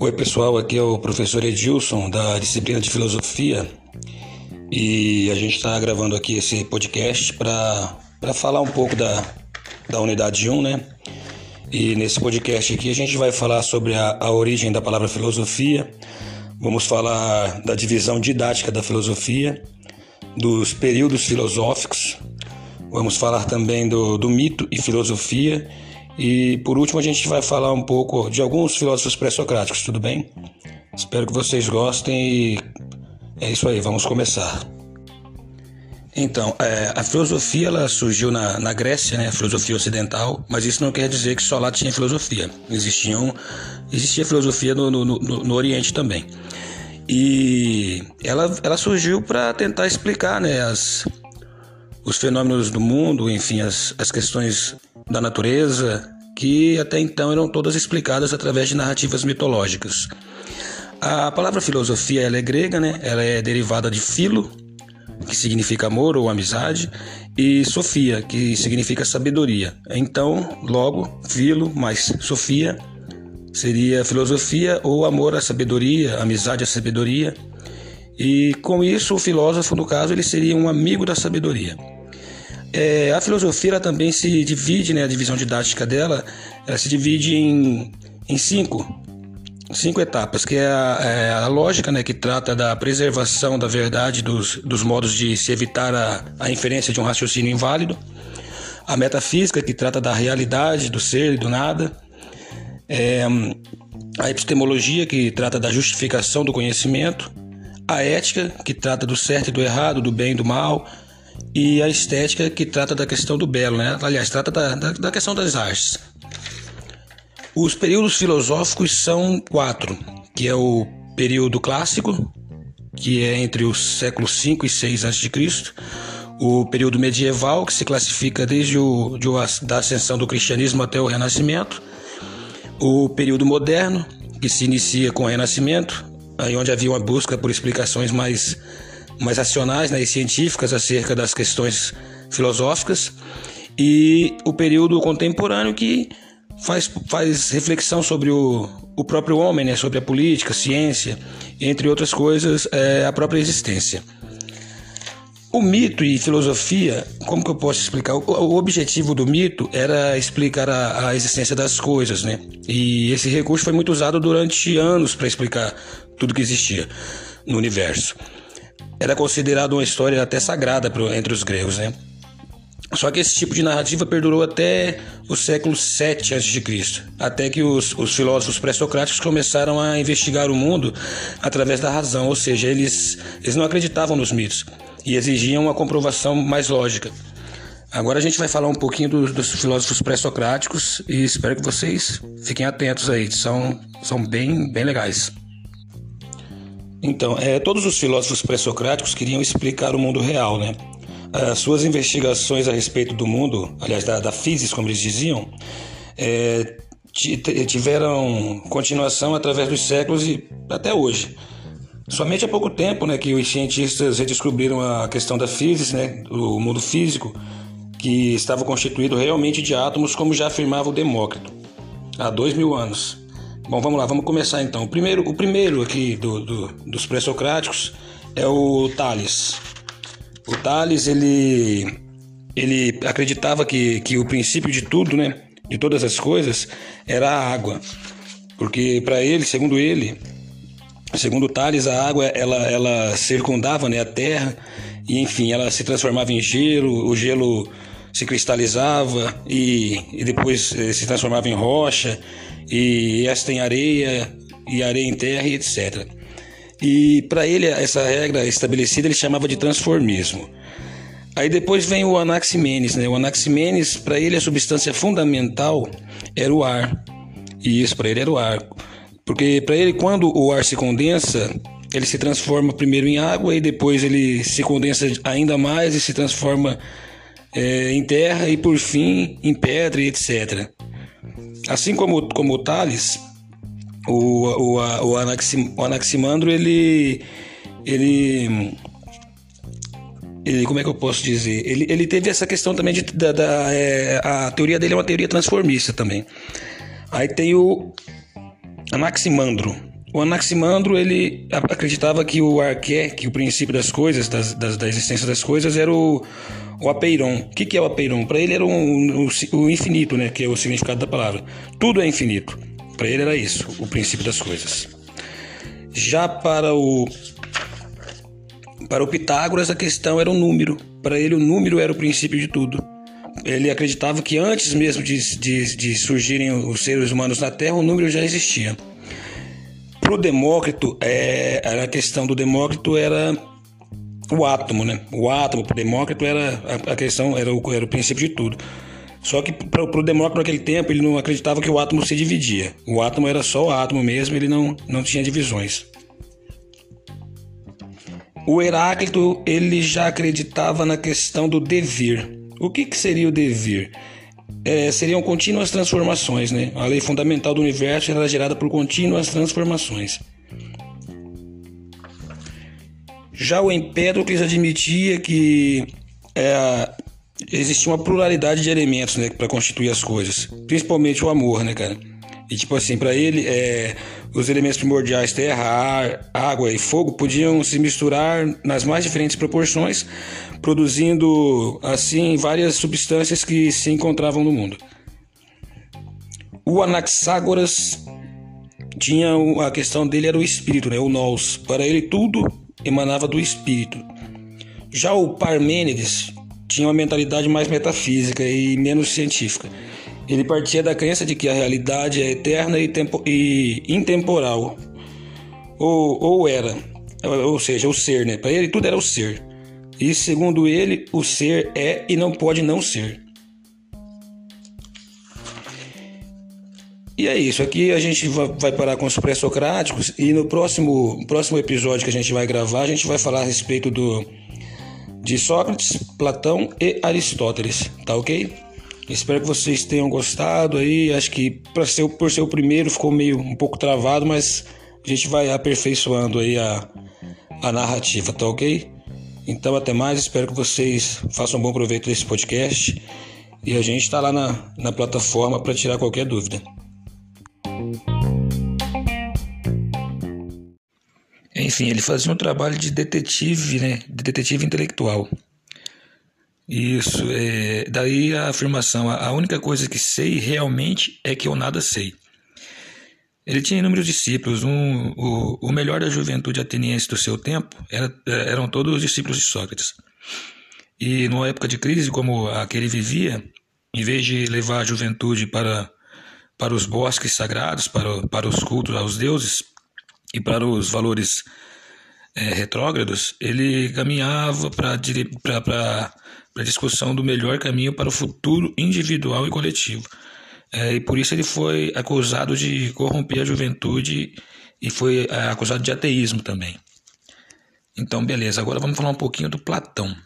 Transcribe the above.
Oi pessoal, aqui é o professor Edilson da disciplina de filosofia e a gente está gravando aqui esse podcast para falar um pouco da, da unidade 1, né? E nesse podcast aqui a gente vai falar sobre a, a origem da palavra filosofia, vamos falar da divisão didática da filosofia, dos períodos filosóficos, vamos falar também do, do mito e filosofia e por último, a gente vai falar um pouco de alguns filósofos pré-socráticos, tudo bem? Espero que vocês gostem e é isso aí, vamos começar. Então, é, a filosofia ela surgiu na, na Grécia, né, a filosofia ocidental, mas isso não quer dizer que só lá tinha filosofia. Existiam, existia filosofia no, no, no, no Oriente também. E ela, ela surgiu para tentar explicar né, as, os fenômenos do mundo, enfim, as, as questões da natureza, que até então eram todas explicadas através de narrativas mitológicas. A palavra filosofia ela é grega, né? Ela é derivada de filo, que significa amor ou amizade, e sofia, que significa sabedoria. Então, logo, filo mais sofia seria filosofia ou amor à sabedoria, amizade à sabedoria. E com isso, o filósofo, no caso, ele seria um amigo da sabedoria. É, a filosofia também se divide, né, a divisão didática dela, ela se divide em, em cinco, cinco etapas, que é a, é a, lógica, né, que trata da preservação da verdade dos, dos modos de se evitar a, a inferência de um raciocínio inválido, a metafísica, que trata da realidade, do ser e do nada, é, a epistemologia, que trata da justificação do conhecimento, a ética, que trata do certo e do errado, do bem e do mal, e a estética que trata da questão do belo, né? aliás, trata da, da, da questão das artes. Os períodos filosóficos são quatro, que é o período clássico, que é entre os séculos 5 e 6 a.C., o período medieval, que se classifica desde o, de, da ascensão do cristianismo até o Renascimento, o período moderno, que se inicia com o Renascimento, aí onde havia uma busca por explicações mais mais racionais né, e científicas acerca das questões filosóficas, e o período contemporâneo que faz, faz reflexão sobre o, o próprio homem, né, sobre a política, ciência, entre outras coisas, é, a própria existência. O mito e filosofia, como que eu posso explicar? O, o objetivo do mito era explicar a, a, existência das coisas, né? E esse recurso foi muito usado durante anos para explicar tudo que existia no universo era considerado uma história até sagrada entre os gregos, né? Só que esse tipo de narrativa perdurou até o século 7 a.C., até que os, os filósofos pré-socráticos começaram a investigar o mundo através da razão, ou seja, eles, eles não acreditavam nos mitos e exigiam uma comprovação mais lógica. Agora a gente vai falar um pouquinho dos, dos filósofos pré-socráticos e espero que vocês fiquem atentos aí, são, são bem, bem legais. Então, é, todos os filósofos pré-socráticos queriam explicar o mundo real, né? As suas investigações a respeito do mundo, aliás, da, da physis, como eles diziam, é, tiveram continuação através dos séculos e até hoje. Somente há pouco tempo né, que os cientistas redescobriram a questão da physis, né, do mundo físico, que estava constituído realmente de átomos, como já afirmava o Demócrito, há dois mil anos. Bom, vamos lá, vamos começar então. O primeiro, o primeiro aqui do, do, dos pré-socráticos é o Tales. O Tales, ele, ele acreditava que, que o princípio de tudo, né, de todas as coisas, era a água. Porque para ele, segundo ele, segundo Tales, a água ela, ela circundava né, a terra e, enfim, ela se transformava em gelo, o gelo se cristalizava e, e depois eh, se transformava em rocha e esta em areia e areia em terra e etc. E para ele essa regra estabelecida ele chamava de transformismo. Aí depois vem o Anaximenes, né? O Anaximenes para ele a substância fundamental era o ar. E isso para ele era o ar. Porque para ele quando o ar se condensa, ele se transforma primeiro em água e depois ele se condensa ainda mais e se transforma é, em terra e por fim em pedra e etc. Assim como, como Tales, o, o, o, Anaxim, o Anaximandro ele, ele, ele, como é que eu posso dizer? Ele, ele teve essa questão também de da, da é, a teoria dele é uma teoria transformista também. Aí tem o Anaximandro. O Anaximandro ele acreditava que o arqué, que o princípio das coisas, das, das, da existência das coisas, era o, o apeiron. O que, que é o apeiron? Para ele era o, o infinito, né? Que é o significado da palavra. Tudo é infinito. Para ele era isso, o princípio das coisas. Já para o para o Pitágoras a questão era o número. Para ele o número era o princípio de tudo. Ele acreditava que antes mesmo de, de, de surgirem os seres humanos na Terra, o número já existia. Para o Demócrito, é, a questão do Demócrito era o átomo, né? O átomo para o Demócrito era a, questão, era o, era o princípio de tudo. Só que para o Demócrito naquele tempo ele não acreditava que o átomo se dividia. O átomo era só o átomo mesmo, ele não, não tinha divisões. O Heráclito ele já acreditava na questão do devir. O que, que seria o devir? É, seriam contínuas transformações, né? A lei fundamental do universo era gerada por contínuas transformações. Já o Empédocles admitia que é, existia uma pluralidade de elementos né, para constituir as coisas, principalmente o amor, né, cara? E tipo assim, para ele, é, os elementos primordiais terra, ar, água e fogo podiam se misturar nas mais diferentes proporções, produzindo assim várias substâncias que se encontravam no mundo. O Anaxágoras tinha a questão dele era o espírito, né, o nous. Para ele tudo emanava do espírito. Já o Parmênides tinha uma mentalidade mais metafísica e menos científica. Ele partia da crença de que a realidade é eterna e, tempo, e intemporal. Ou, ou era, ou seja, o ser, né? Para ele tudo era o ser. E segundo ele, o ser é e não pode não ser. E é isso. Aqui a gente vai parar com os pré-socráticos e no próximo, próximo episódio que a gente vai gravar, a gente vai falar a respeito do de Sócrates, Platão e Aristóteles, tá ok? Espero que vocês tenham gostado aí. Acho que para ser, por ser o primeiro ficou meio um pouco travado, mas a gente vai aperfeiçoando aí a, a narrativa, tá ok? Então até mais, espero que vocês façam um bom proveito desse podcast e a gente está lá na, na plataforma para tirar qualquer dúvida. Enfim, ele fazia um trabalho de detetive, né? De detetive intelectual. Isso, é, daí a afirmação: a única coisa que sei realmente é que eu nada sei. Ele tinha inúmeros discípulos. Um, o, o melhor da juventude ateniense do seu tempo era, eram todos os discípulos de Sócrates. E numa época de crise como a que ele vivia, em vez de levar a juventude para, para os bosques sagrados, para, para os cultos aos deuses e para os valores é, retrógrados, ele caminhava para a discussão do melhor caminho para o futuro individual e coletivo. É, e por isso ele foi acusado de corromper a juventude e foi é, acusado de ateísmo também. Então, beleza, agora vamos falar um pouquinho do Platão.